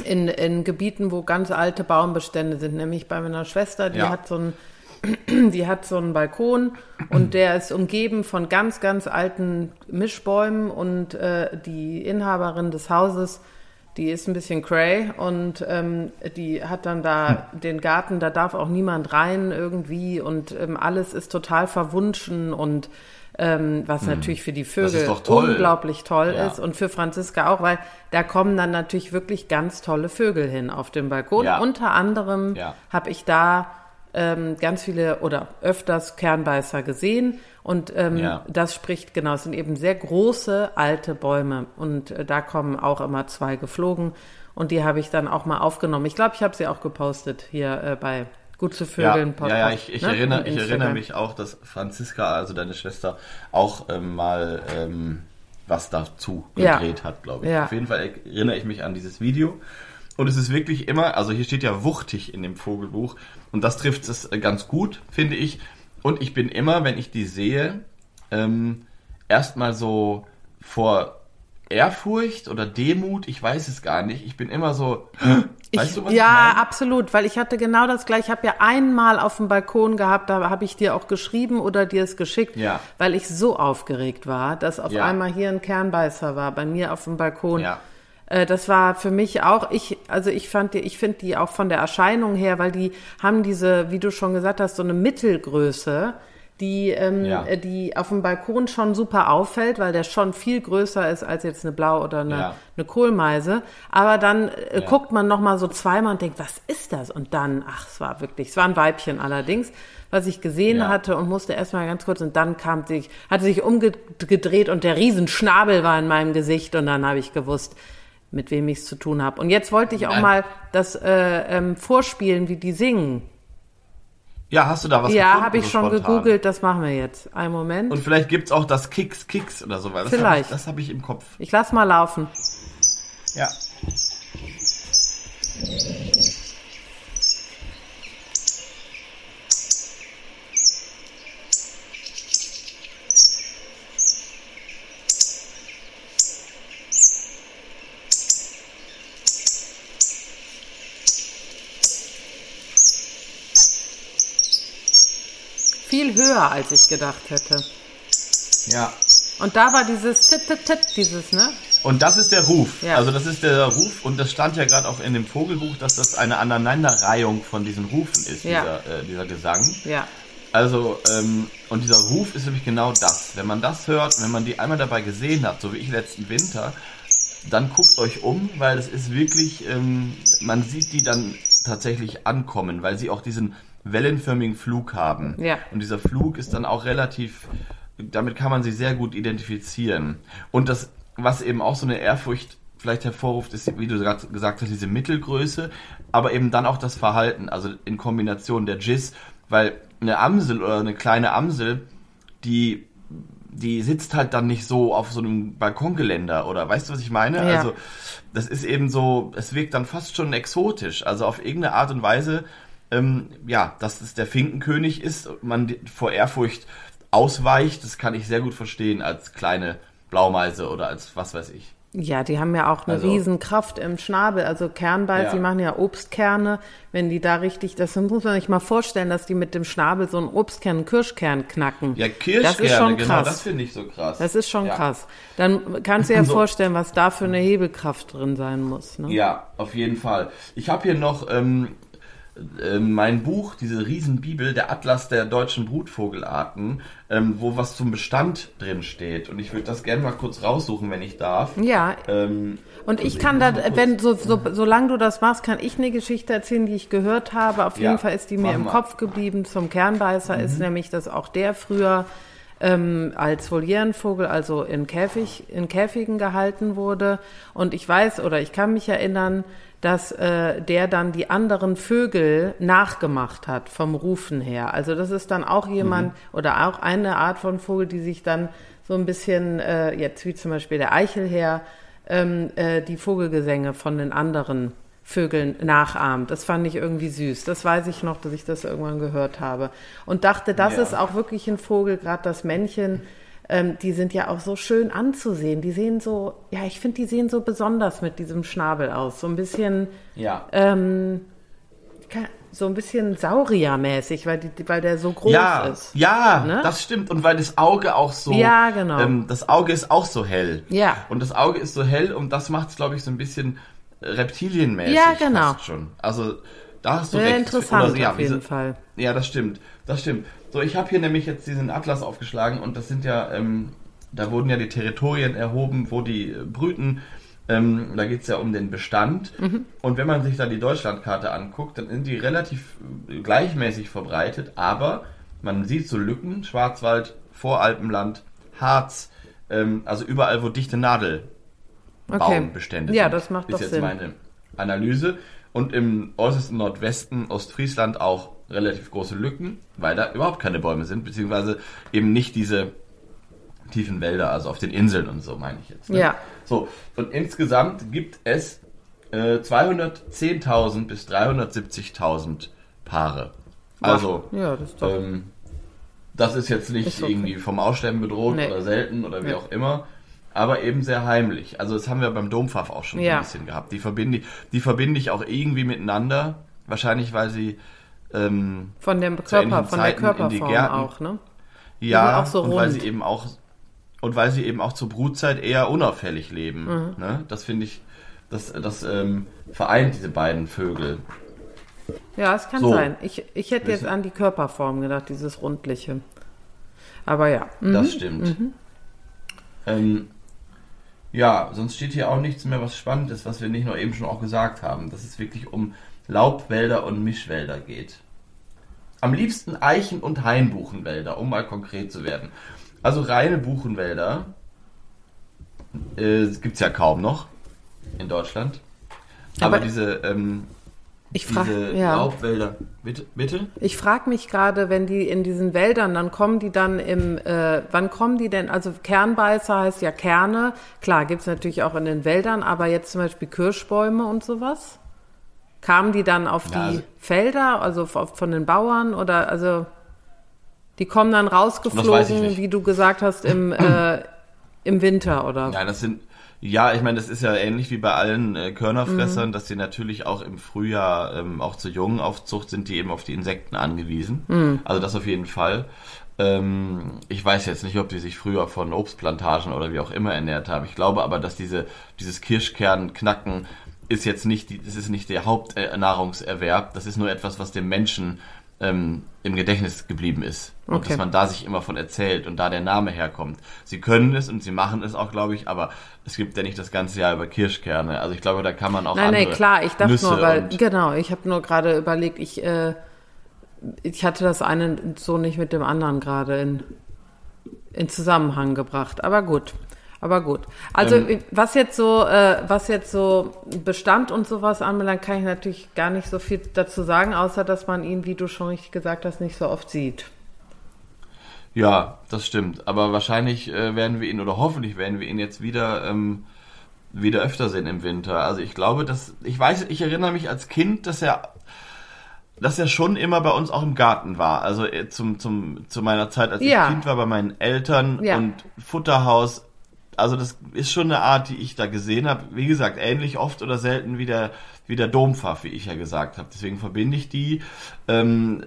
in, in Gebieten, wo ganz alte Baumbestände sind, nämlich bei meiner Schwester, die Ja. hat so ein die hat so einen Balkon und der ist umgeben von ganz, ganz alten Mischbäumen und äh, die Inhaberin des Hauses, die ist ein bisschen cray und ähm, die hat dann da den Garten, da darf auch niemand rein irgendwie und ähm, alles ist total verwunschen und ähm, was natürlich für die Vögel toll. unglaublich toll Ja. ist und für Franziska auch, weil da kommen dann natürlich wirklich ganz tolle Vögel hin auf dem Balkon. Ja. Unter anderem Ja. habe ich da ähm, ganz viele oder öfters Kernbeißer gesehen und ähm, Ja. das spricht genau, es sind eben sehr große alte Bäume und äh, da kommen auch immer zwei geflogen und die habe ich dann auch mal aufgenommen. Ich glaube, ich habe sie auch gepostet hier äh, bei Gut zu Ja, Vögeln ja, ja, ich, ich, ne? erinnere, ich erinnere mich auch, dass Franziska, also deine Schwester, auch ähm, mal ähm, was dazu Ja. gedreht hat, glaube ich. Ja. Auf jeden Fall erinnere ich mich an dieses Video. Und es ist wirklich immer, also hier steht ja wuchtig in dem Vogelbuch und das trifft es ganz gut, finde ich. Und ich bin immer, wenn ich die sehe, ähm, erstmal so vor Ehrfurcht oder Demut, ich weiß es gar nicht. Ich bin immer so, weißt ich, du, was ja, ich absolut, weil ich hatte genau das gleiche. Ich habe ja einmal auf dem Balkon gehabt, da habe ich dir auch geschrieben oder dir es geschickt, Ja. weil ich so aufgeregt war, dass auf Ja. einmal hier ein Kernbeißer war bei mir auf dem Balkon. Ja. Äh, Das war für mich auch, ich, also ich fand die, ich finde die auch von der Erscheinung her, weil die haben diese, wie du schon gesagt hast, so eine Mittelgröße, die, ähm, Ja. äh, die auf dem Balkon schon super auffällt, weil der schon viel größer ist als jetzt eine Blau- oder eine, Ja. eine Kohlmeise. Aber dann äh, Ja. guckt man noch mal so zweimal und denkt, was ist das? Und dann, ach, es war wirklich, es war ein Weibchen allerdings, was ich gesehen hatte und musste erstmal ganz kurz und dann kam sich, hatte sich umgedreht und der Riesenschnabel war in meinem Gesicht und dann habe ich gewusst, mit wem ich es zu tun habe. Und jetzt wollte ich auch Nein. mal das äh, ähm, vorspielen, wie die singen. Ja, hast du da was ja, habe ich so schon spontan? gegoogelt, das machen wir jetzt. Einen Moment. Und vielleicht gibt's auch das Kicks, Kicks oder so, weil das habe ich, Vielleicht. das hab ich im Kopf. ich lass mal laufen. Ja. Viel höher, als ich gedacht hätte. Ja. Und da war dieses Tit, Tit, Tit, dieses, ne? Und das ist der Ruf. Ja. Also das ist der Ruf und das stand ja gerade auch in dem Vogelbuch, dass das eine Aneinanderreihung von diesen Rufen ist, Ja. dieser, äh, dieser Gesang. Ja. Also, ähm, und dieser Ruf ist nämlich genau das. Wenn man das hört, wenn man die einmal dabei gesehen hat, so wie ich letzten Winter, dann guckt euch um, weil es ist wirklich, ähm, man sieht die dann tatsächlich ankommen, weil sie auch diesen wellenförmigen Flug haben. Ja. Und dieser Flug ist dann auch relativ, damit kann man sie sehr gut identifizieren. Und das, was eben auch so eine Ehrfurcht vielleicht hervorruft, ist, wie du gerade gesagt hast, diese Mittelgröße, aber eben dann auch das Verhalten, also in Kombination der Jizz, weil eine Amsel oder eine kleine Amsel, die die sitzt halt dann nicht so auf so einem Balkongeländer oder weißt du, was ich meine? Ja. Also das ist eben so, es wirkt dann fast schon exotisch. Also auf irgendeine Art und Weise, ähm, ja, dass es der Finkenkönig ist und man vor Ehrfurcht ausweicht, das kann ich sehr gut verstehen als kleine Blaumeise oder als was weiß ich. Ja, die haben ja auch eine Also- Riesenkraft im Schnabel. Also Kernbeiß, Ja. die machen ja Obstkerne. Wenn die da richtig, das muss man sich mal vorstellen, dass die mit dem Schnabel so einen Obstkern, einen Kirschkern knacken. Ja, Kirschkerne, Das ist schon genau, krass. das finde ich so krass. Das ist schon ja. krass. Dann kannst du dir ja So. vorstellen, was da für eine Hebelkraft drin sein muss. Ne? Ja, auf jeden Fall. Ich habe hier noch ähm, äh, mein Buch, diese Riesenbibel, der Atlas der deutschen Brutvogelarten, ähm, wo was zum Bestand drin steht. Und ich würde das gerne mal kurz raussuchen, wenn ich darf. Ja, Ähm, und ich also kann da, wenn so, so, solange du das machst, kann ich eine Geschichte erzählen, die ich gehört habe. Auf Ja, jeden Fall ist die mir im mal. Mhm. Kopf geblieben. Zum Kernbeißer ist nämlich, dass auch der früher ähm, als Volierenvogel, also in, Käfig, in Käfigen gehalten wurde. Und ich weiß oder ich kann mich erinnern, dass äh, der dann die anderen Vögel nachgemacht hat vom Rufen her. Also das ist dann auch jemand mhm. oder auch eine Art von Vogel, die sich dann so ein bisschen, äh, jetzt wie zum Beispiel der Eichelherr, ähm, äh, die Vogelgesänge von den anderen Vögeln nachahmt. Das fand ich irgendwie süß. Das weiß ich noch, dass ich das irgendwann gehört habe. Und dachte, das ja. ist auch wirklich ein Vogel, gerade das Männchen. Ähm, die sind ja auch so schön anzusehen. Die sehen so, ja, ich finde, die sehen so besonders mit diesem Schnabel aus. So ein bisschen, ja. ähm, so ein bisschen Sauriermäßig, weil, die, weil der so groß ja, ist. Ja, ne? das stimmt. Und weil das Auge auch so. Ja, genau. Ähm, das Auge ist auch so hell. Ja. Und das Auge ist so hell und das macht es, glaube ich, so ein bisschen reptilienmäßig ja, genau. fast schon. Also da hast du Sehr recht. interessant Oder, ja, auf jeden diese, Fall. Ja, das stimmt. Das stimmt. So, ich habe hier nämlich jetzt diesen Atlas aufgeschlagen und das sind ja, ähm, da wurden ja die Territorien erhoben, wo die äh, brüten. Ähm, da geht es ja um den Bestand. Mhm. Und wenn man sich da die Deutschlandkarte anguckt, dann sind die relativ äh, gleichmäßig verbreitet, aber man sieht so Lücken, Schwarzwald, Voralpenland, Harz, ähm, also überall, wo dichte Nadel okay. Baumbestände ja, das macht ist jetzt Sinn. meine Analyse. Und im äußersten Nordwesten Ostfriesland auch relativ große Lücken, weil da überhaupt keine Bäume sind, beziehungsweise eben nicht diese tiefen Wälder, also auf den Inseln und so meine ich jetzt. Ne? Ja. So, und insgesamt gibt es äh, 210.000 bis 370.000 Paare. Also, ja, das, ist ähm, das ist jetzt nicht ist okay. irgendwie vom Aussterben bedroht nee. oder selten oder wie nee. auch immer aber eben sehr heimlich. Also das haben wir beim Dompfaff auch schon ja. ein bisschen gehabt. Die verbinde, die verbinde ich auch irgendwie miteinander. Wahrscheinlich, weil sie ähm, von dem Körper, von der Körperform Gärten, auch, ne? Ja, so und weil sie eben auch und weil sie eben auch zur Brutzeit eher unauffällig leben. Mhm. Ne? Das finde ich, das, das ähm, vereint diese beiden Vögel. Ja, es kann so. sein. Ich, ich hätte jetzt an die Körperform gedacht, dieses rundliche. Aber ja. Mhm. Das stimmt. Mhm. Ähm, ja, sonst steht hier auch nichts mehr, was spannend ist, was wir nicht nur eben schon auch gesagt haben, dass es wirklich um Laubwälder und Mischwälder geht. Am liebsten Eichen- und Hainbuchenwälder, um mal konkret zu werden. Also reine Buchenwälder äh, gibt es ja kaum noch in Deutschland. Aber, Aber diese ähm, ich frage, diese ja. Laubwälder. Bitte? bitte? Ich frage mich gerade, wenn die in diesen Wäldern, dann kommen die dann im, äh, wann kommen die denn? Also Kernbeißer heißt ja Kerne. Klar, gibt's natürlich auch in den Wäldern, aber jetzt zum Beispiel Kirschbäume und sowas. Kamen die dann auf ja, die also, Felder, also von den Bauern oder also die kommen dann rausgeflogen, wie du gesagt hast, im, äh, im Winter oder? Ja, das sind ja, ich meine, das ist ja ähnlich wie bei allen äh, Körnerfressern, mhm. dass sie natürlich auch im Frühjahr ähm, auch zur Jungenaufzucht sind, die eben auf die Insekten angewiesen. Mhm. Also das auf jeden Fall. Ähm, ich weiß jetzt nicht, ob die sich früher von Obstplantagen oder wie auch immer ernährt haben. Ich glaube aber, dass diese, dieses Kirschkernknacken ist jetzt nicht, die, das ist nicht der Hauptnahrungserwerb. Das ist nur etwas, was dem Menschen ähm, im Gedächtnis geblieben ist. Und okay. dass man da sich immer von erzählt und da der Name herkommt. Sie können es und sie machen es auch, glaube ich, aber es gibt ja nicht das ganze Jahr über Kirschkerne. Also ich glaube, da kann man auch. Nein, nein, klar, ich dachte Nüsse nur, weil, genau, ich habe nur gerade überlegt, ich, äh, ich hatte das eine so nicht mit dem anderen gerade in, in Zusammenhang gebracht. Aber gut. Aber gut. Also ähm, was jetzt so, äh, was jetzt so Bestand und sowas anbelangt, kann ich natürlich gar nicht so viel dazu sagen, außer dass man ihn, wie du schon richtig gesagt hast, nicht so oft sieht. Ja, das stimmt. Aber wahrscheinlich äh, werden wir ihn oder hoffentlich werden wir ihn jetzt wieder ähm, wieder öfter sehen im Winter. Also ich glaube, dass ich weiß, ich erinnere mich als Kind, dass er dass er schon immer bei uns auch im Garten war. Also äh, zum, zum, zu meiner Zeit, als ja. ich Kind war, bei meinen Eltern ja. und Futterhaus also das ist schon eine Art, die ich da gesehen habe. Wie gesagt, ähnlich oft oder selten wie der, wie der Dompfaff, wie ich ja gesagt habe. Deswegen verbinde ich die ähm,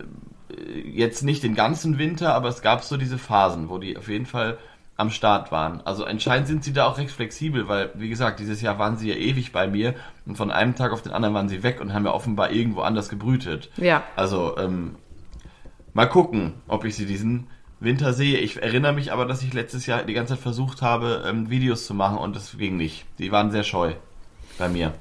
jetzt nicht den ganzen Winter, aber es gab so diese Phasen, wo die auf jeden Fall am Start waren. Also anscheinend sind sie da auch recht flexibel, weil, wie gesagt, dieses Jahr waren sie ja ewig bei mir und von einem Tag auf den anderen waren sie weg und haben ja offenbar irgendwo anders gebrütet. Ja. Also, ähm, mal gucken, ob ich sie diesen Winter sehe. Ich erinnere mich aber, dass ich letztes Jahr die ganze Zeit versucht habe, ähm, Videos zu machen und das ging nicht. Die waren sehr scheu bei mir.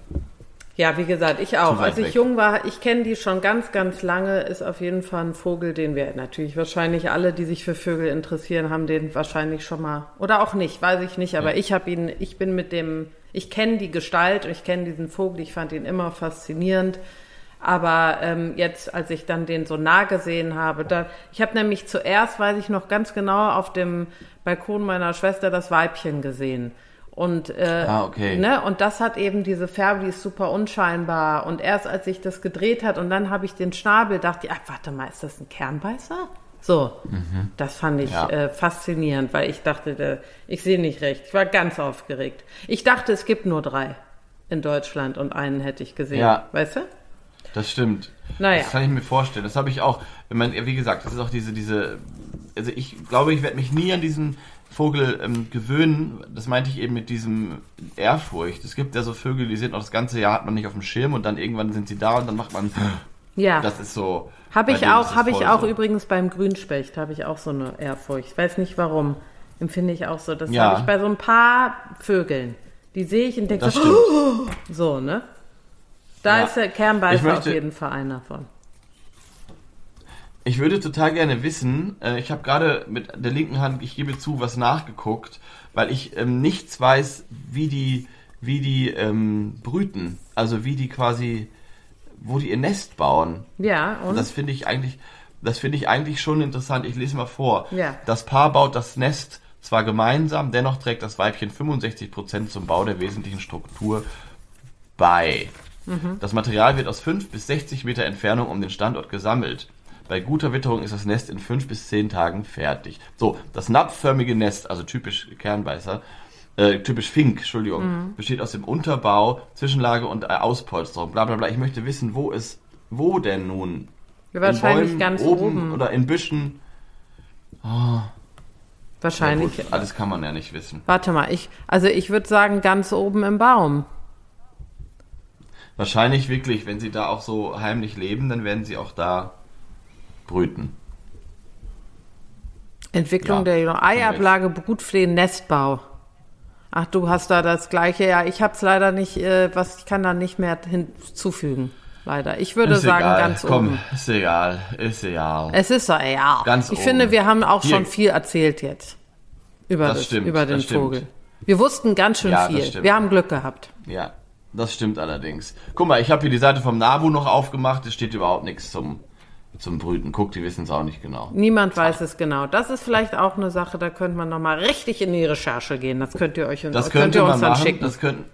Ja, wie gesagt, ich auch. Als ich weg. jung war, ich kenne die schon ganz, ganz lange, ist auf jeden Fall ein Vogel, den wir natürlich wahrscheinlich alle, die sich für Vögel interessieren, haben den wahrscheinlich schon mal oder auch nicht, weiß ich nicht, aber ich habe ihn, ich bin mit dem, ich kenne die Gestalt und ich kenne diesen Vogel, ich fand ihn immer faszinierend. Aber ähm, jetzt, als ich dann den so nah gesehen habe, da, ich habe nämlich zuerst, weiß ich noch ganz genau, auf dem Balkon meiner Schwester das Weibchen gesehen. Und, äh, Ah, okay. ne, und das hat eben diese Färbe, die ist super unscheinbar. Und erst als sich das gedreht hat und dann habe ich den Schnabel, dachte ich, ach, warte mal, ist das ein Kernbeißer? So, das fand ich Ja. äh, faszinierend, weil ich dachte, der, ich sehe nicht recht. Ich war ganz aufgeregt. Ich dachte, es gibt nur drei in Deutschland und einen hätte ich gesehen. Ja. Weißt du? Das stimmt. Naja. Das kann ich mir vorstellen. Das habe ich auch. Wenn man, wie gesagt, das ist auch diese, diese. Also ich glaube, ich werde mich nie an diesen Vogel ähm, gewöhnen. Das meinte ich eben mit diesem Ehrfurcht. Es gibt ja so Vögel, die sind auch das ganze Jahr hat man nicht auf dem Schirm und dann irgendwann sind sie da und dann macht man. Ja. Das ist so. Habe ich auch, habe ich auch so. übrigens beim Grünspecht, habe ich auch so eine Ehrfurcht. Ich weiß nicht warum. Empfinde ich auch so. Das Ja. habe ich bei so ein paar Vögeln. Die sehe ich und denke so, stimmt. so, ne? Da Ja. ist der Kernbeißer möchte- auf jeden Fall einer von. Ich würde total gerne wissen, äh, ich habe gerade mit der linken Hand, ich gebe zu, was nachgeguckt, weil ich ähm, nichts weiß, wie die, wie die ähm, brüten. Also wie die quasi, wo die ihr Nest bauen. Ja, und? Das finde ich eigentlich, das finde ich eigentlich schon interessant. Ich lese mal vor. Ja. Das Paar baut das Nest zwar gemeinsam, dennoch trägt das Weibchen 65% zum Bau der wesentlichen Struktur bei. Mhm. Das Material wird aus 5 bis 60 Meter Entfernung um den Standort gesammelt. Bei guter Witterung ist das Nest in 5 bis 10 Tagen fertig. So, das napfförmige Nest, also typisch Kernbeißer, äh, typisch Fink, Entschuldigung, Mhm. besteht aus dem Unterbau, Zwischenlage und äh, Auspolsterung, bla bla bla. Ich möchte wissen, wo es, wo denn nun? Wahrscheinlich in Bäumen, ganz oben, oben. oder in Büschen. Wahrscheinlich. Ja, gut, alles kann man ja nicht wissen. Warte mal, ich, also ich würde sagen, ganz oben im Baum. Wahrscheinlich wirklich, wenn sie da auch so heimlich leben, dann werden sie auch da brüten. Entwicklung Ja, der Eiablage, Brutpflege, Nestbau. Ach, du hast da das gleiche. Ja, ich habe es leider nicht, äh, was ich kann da nicht mehr hinzufügen. Leider. Ich würde ist sagen, egal. ganz Komm, oben. ist egal, ist egal. Es ist so, ja. Ganz ich oben. finde, wir haben auch Hier. schon viel erzählt jetzt. Über, Das das stimmt, über den das stimmt. Vogel. Wir wussten ganz schön Ja, viel. Wir haben Glück gehabt. Ja, das stimmt allerdings. Guck mal, ich habe hier die Seite vom NABU noch aufgemacht, es steht überhaupt nichts zum, zum Brüten. Guck, die wissen es auch nicht genau. Niemand weiß es genau. Das ist vielleicht auch eine Sache, da könnte man nochmal richtig in die Recherche gehen. Das könnt ihr euch Das könnt ihr uns dann machen, schicken. das könnten,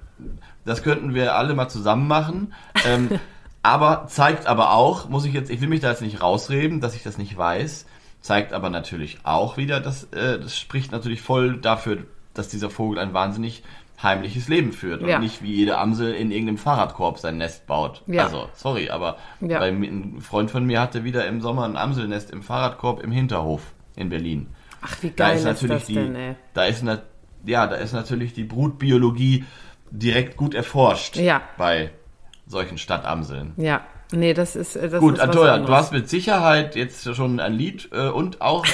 das könnten wir alle mal zusammen machen. Ähm, aber zeigt aber auch, muss ich jetzt, ich will mich da jetzt nicht rausreden, dass ich das nicht weiß, zeigt aber natürlich auch wieder, dass äh, das spricht natürlich voll dafür, dass dieser Vogel ein wahnsinnig heimliches Leben führt und Ja. nicht wie jede Amsel in irgendeinem Fahrradkorb sein Nest baut. Ja. Also, sorry, aber Ja. bei ein Freund von mir hatte wieder im Sommer ein Amselnest im Fahrradkorb im Hinterhof in Berlin. Ach, wie Da geil ist ist, natürlich das die, denn, ey? da ist na, ja, da ist natürlich die Brutbiologie direkt gut erforscht Ja. bei solchen Stadtamseln. Ja. Nee, das ist äh, das Gut, ist Antonia, du hast mit Sicherheit jetzt schon ein Lied äh, und auch äh,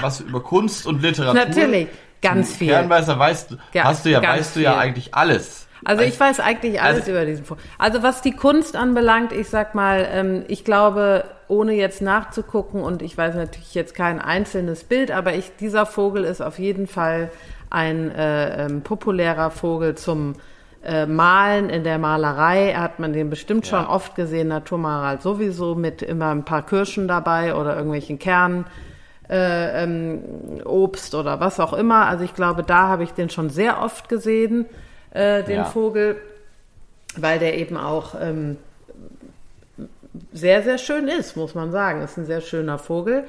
was über Kunst und Literatur. Natürlich, ganz viel. Kernweißer weißt du, Ja, hast du ja, weißt du ja viel. eigentlich alles. Also ich weiß eigentlich alles Also- über diesen Vogel. Also was die Kunst anbelangt, ich sag mal, ähm, ich glaube, ohne jetzt nachzugucken und ich weiß natürlich jetzt kein einzelnes Bild, aber ich, dieser Vogel ist auf jeden Fall ein äh, ähm, populärer Vogel zum äh, Malen in der Malerei. Hat man den bestimmt schon Ja. oft gesehen, Naturmalerei sowieso mit immer ein paar Kirschen dabei oder irgendwelchen Kernen. Äh, ähm, Obst oder was auch immer. Also ich glaube, da habe ich den schon sehr oft gesehen, äh, den Ja. Vogel, weil der eben auch ähm, sehr, sehr schön ist, muss man sagen. Ist ein sehr schöner Vogel.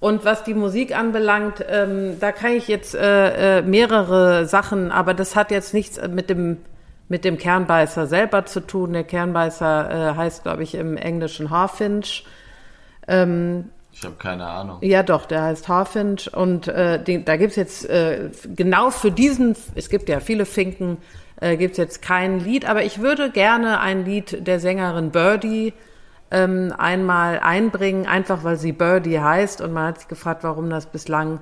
Und was die Musik anbelangt, ähm, da kann ich jetzt äh, äh, mehrere Sachen, aber das hat jetzt nichts mit dem mit dem Kernbeißer selber zu tun. Der Kernbeißer äh, heißt, glaube ich, im Englischen Harfinch. Ich habe keine Ahnung. Ja, doch, der heißt Harfinch und äh, den, da gibt's jetzt äh, genau für diesen, es gibt ja viele Finken, äh, gibt's jetzt kein Lied, aber ich würde gerne ein Lied der Sängerin Birdie ähm, einmal einbringen, einfach weil sie Birdie heißt und man hat sich gefragt, warum das bislang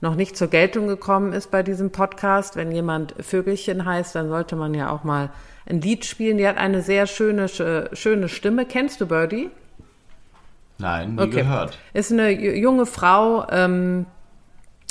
noch nicht zur Geltung gekommen ist bei diesem Podcast. Wenn jemand Vögelchen heißt, dann sollte man ja auch mal ein Lied spielen. Die hat eine sehr schöne, schöne Stimme. Kennst du Birdie? Nein, nie okay. gehört. Ist eine junge Frau, ähm,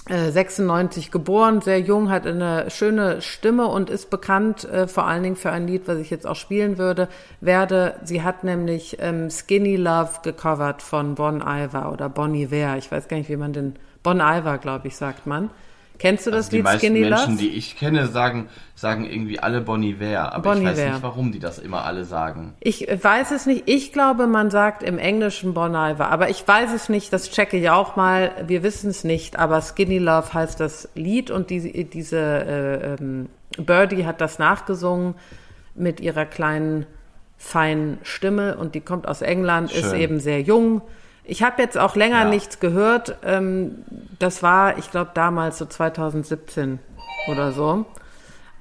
96 äh, geboren, sehr jung, hat eine schöne Stimme und ist bekannt äh, vor allen Dingen für ein Lied, was ich jetzt auch spielen würde, werde. Sie hat nämlich ähm, Skinny Love gecovert von Bon Iver oder Bon Iver. Ich weiß gar nicht, wie man den Bon Iver, glaube ich, sagt man. Kennst du das also Lied Skinny Love? Die Menschen, die ich kenne, sagen, sagen irgendwie alle Bon Iver, aber bon ich weiß nicht, warum die das immer alle sagen. Ich weiß es nicht. Ich glaube, man sagt im Englischen Bon Iver, aber ich weiß es nicht. Das checke ich auch mal. Wir wissen es nicht, aber Skinny Love heißt das Lied und die, diese äh, ähm, Birdie hat das nachgesungen mit ihrer kleinen feinen Stimme und die kommt aus England, Schön. ist eben sehr jung ich habe jetzt auch länger ja. nichts gehört. Ähm, das war, ich glaube, damals so 2017 oder so.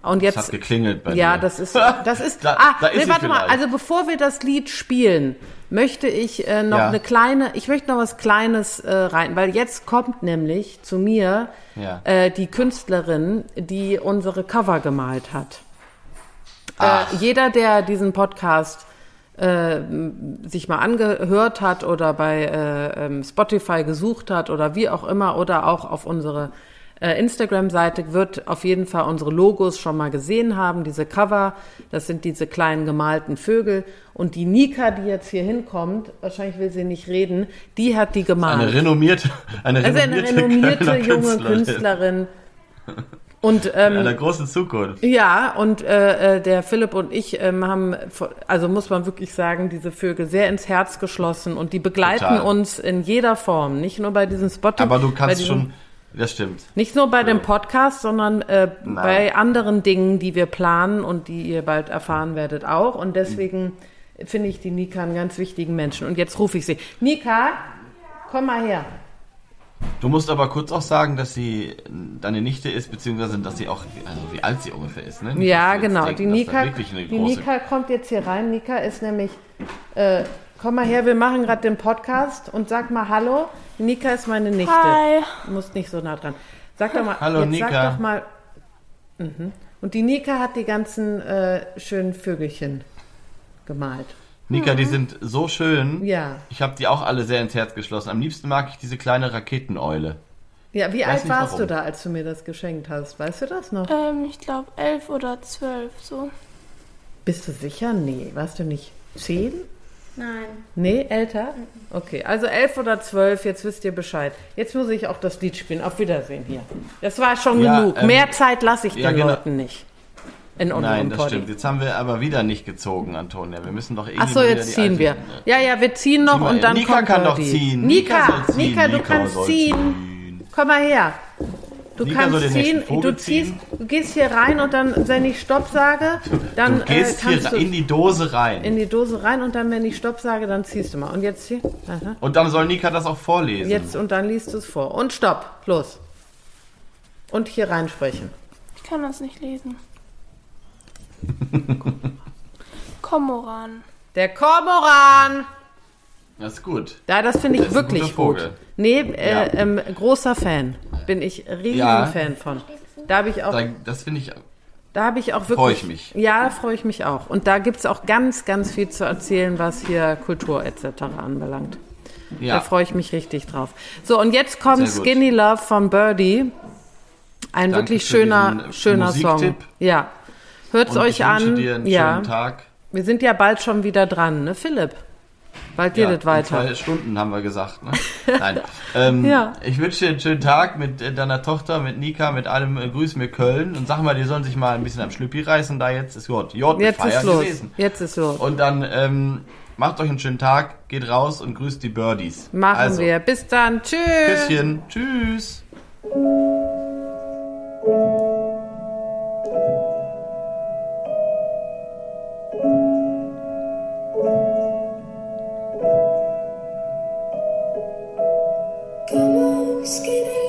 Und jetzt. Das hat geklingelt bei ja, dir. das ist, das ist. da, ah, da ist nee, warte mal. Also bevor wir das Lied spielen, möchte ich äh, noch ja. eine kleine, ich möchte noch was Kleines äh, rein, weil jetzt kommt nämlich zu mir ja. äh, die Künstlerin, die unsere Cover gemalt hat. Äh, jeder, der diesen Podcast äh, sich mal angehört hat oder bei äh, ähm, Spotify gesucht hat oder wie auch immer oder auch auf unsere äh, Instagram-Seite wird auf jeden Fall unsere Logos schon mal gesehen haben, diese Cover, das sind diese kleinen gemalten Vögel und die Nika, die jetzt hier hinkommt, wahrscheinlich will sie nicht reden, die hat die gemalt. Eine renommierte, eine renommierte, also eine renommierte junge Künstlerin. Und, ähm, In einer großen Zukunft. Ja, und äh, äh, der Philipp und ich ähm, haben, also muss man wirklich sagen, diese Vögel sehr ins Herz geschlossen und die begleiten Total. uns in jeder Form, nicht nur bei diesen Spotify. Aber du kannst diesem, schon, das stimmt. Nicht nur bei so. dem Podcast, sondern äh, bei anderen Dingen, die wir planen und die ihr bald erfahren werdet auch. Und deswegen finde ich die Nika einen ganz wichtigen Menschen. Und jetzt rufe ich sie. Nika, komm mal her. Du musst aber kurz auch sagen, dass sie deine Nichte ist, beziehungsweise dass sie auch, also wie alt sie ungefähr ist, ne? Nicht, ja, genau. Denken, die Nika, die Nika kommt jetzt hier rein. Nika ist nämlich, äh, komm mal her, wir machen gerade den Podcast und sag mal Hallo. Nika ist meine Nichte. Hi. Du musst nicht so nah dran. Sag doch mal, Hallo jetzt Nika. sag doch mal. Mhm. Und die Nika hat die ganzen äh, schönen Vögelchen gemalt. Nika, die mhm. sind so schön. Ja. Ich habe die auch alle sehr ins Herz geschlossen. Am liebsten mag ich diese kleine Raketeneule. Ja, wie alt warst warum. du da, als du mir das geschenkt hast? Weißt du das noch? Ähm, ich glaube elf oder zwölf, so. Bist du sicher? Nee. Warst du nicht zehn? Nein. Nee, älter? Okay, also elf oder zwölf, jetzt wisst ihr Bescheid. Jetzt muss ich auch das Lied spielen. Auf Wiedersehen hier. Das war schon ja, genug. Ähm, Mehr Zeit lasse ich ja, den genau. Leuten nicht in unserem Nein, das Poddy. stimmt. Jetzt haben wir aber wieder nicht gezogen, Antonia. Wir müssen doch irgendwie. Ach so, jetzt ziehen wir. Ja, ja, wir ziehen noch ziehen und dann Nika kommt kann doch ziehen. Nika, Nika, Nika, du kannst ziehen. ziehen. Komm mal her. Du Nika kannst ziehen, du ziehst, du gehst hier rein und dann, wenn ich Stopp sage, dann du gehst äh, hier in die Dose rein. In die Dose rein und dann, wenn ich Stopp sage, dann ziehst du mal. Und jetzt hier. Aha. Und dann soll Nika das auch vorlesen. Jetzt und dann liest du es vor. Und Stopp, los. Und hier reinsprechen. Ich kann das nicht lesen. Kormoran. Der Kormoran. Das ist gut. Ja, das finde ich das wirklich gut. Nee, äh, ja. ähm, großer Fan. Bin ich riesen ja. Fan von. Da habe ich auch. Das finde ich. Da habe ich auch wirklich. Freue ich mich. Ja, da freue ich mich auch. Und da gibt es auch ganz, ganz viel zu erzählen, was hier Kultur etc. anbelangt. Ja. Da freue ich mich richtig drauf. So, und jetzt kommt Skinny Love von Birdie. Ein Danke wirklich schöner, schöner Song. Ja. Hört es euch an. Dir einen ja. schönen Tag. Wir sind ja bald schon wieder dran, ne, Philipp? Bald geht ja, es weiter. zwei Stunden haben wir gesagt. Ne? Nein. Ähm, ja. Ich wünsche dir einen schönen Tag mit äh, deiner Tochter, mit Nika, mit allem. Äh, grüß mir Köln und sag mal, die sollen sich mal ein bisschen am Schlüppi reißen. Da jetzt ist J. J jetzt ist los. Gewesen. Jetzt ist los. Und dann ähm, macht euch einen schönen Tag, geht raus und grüßt die Birdies. Machen also, wir. Bis dann. Tschüss. Küsschen. Tschüss. Skinny.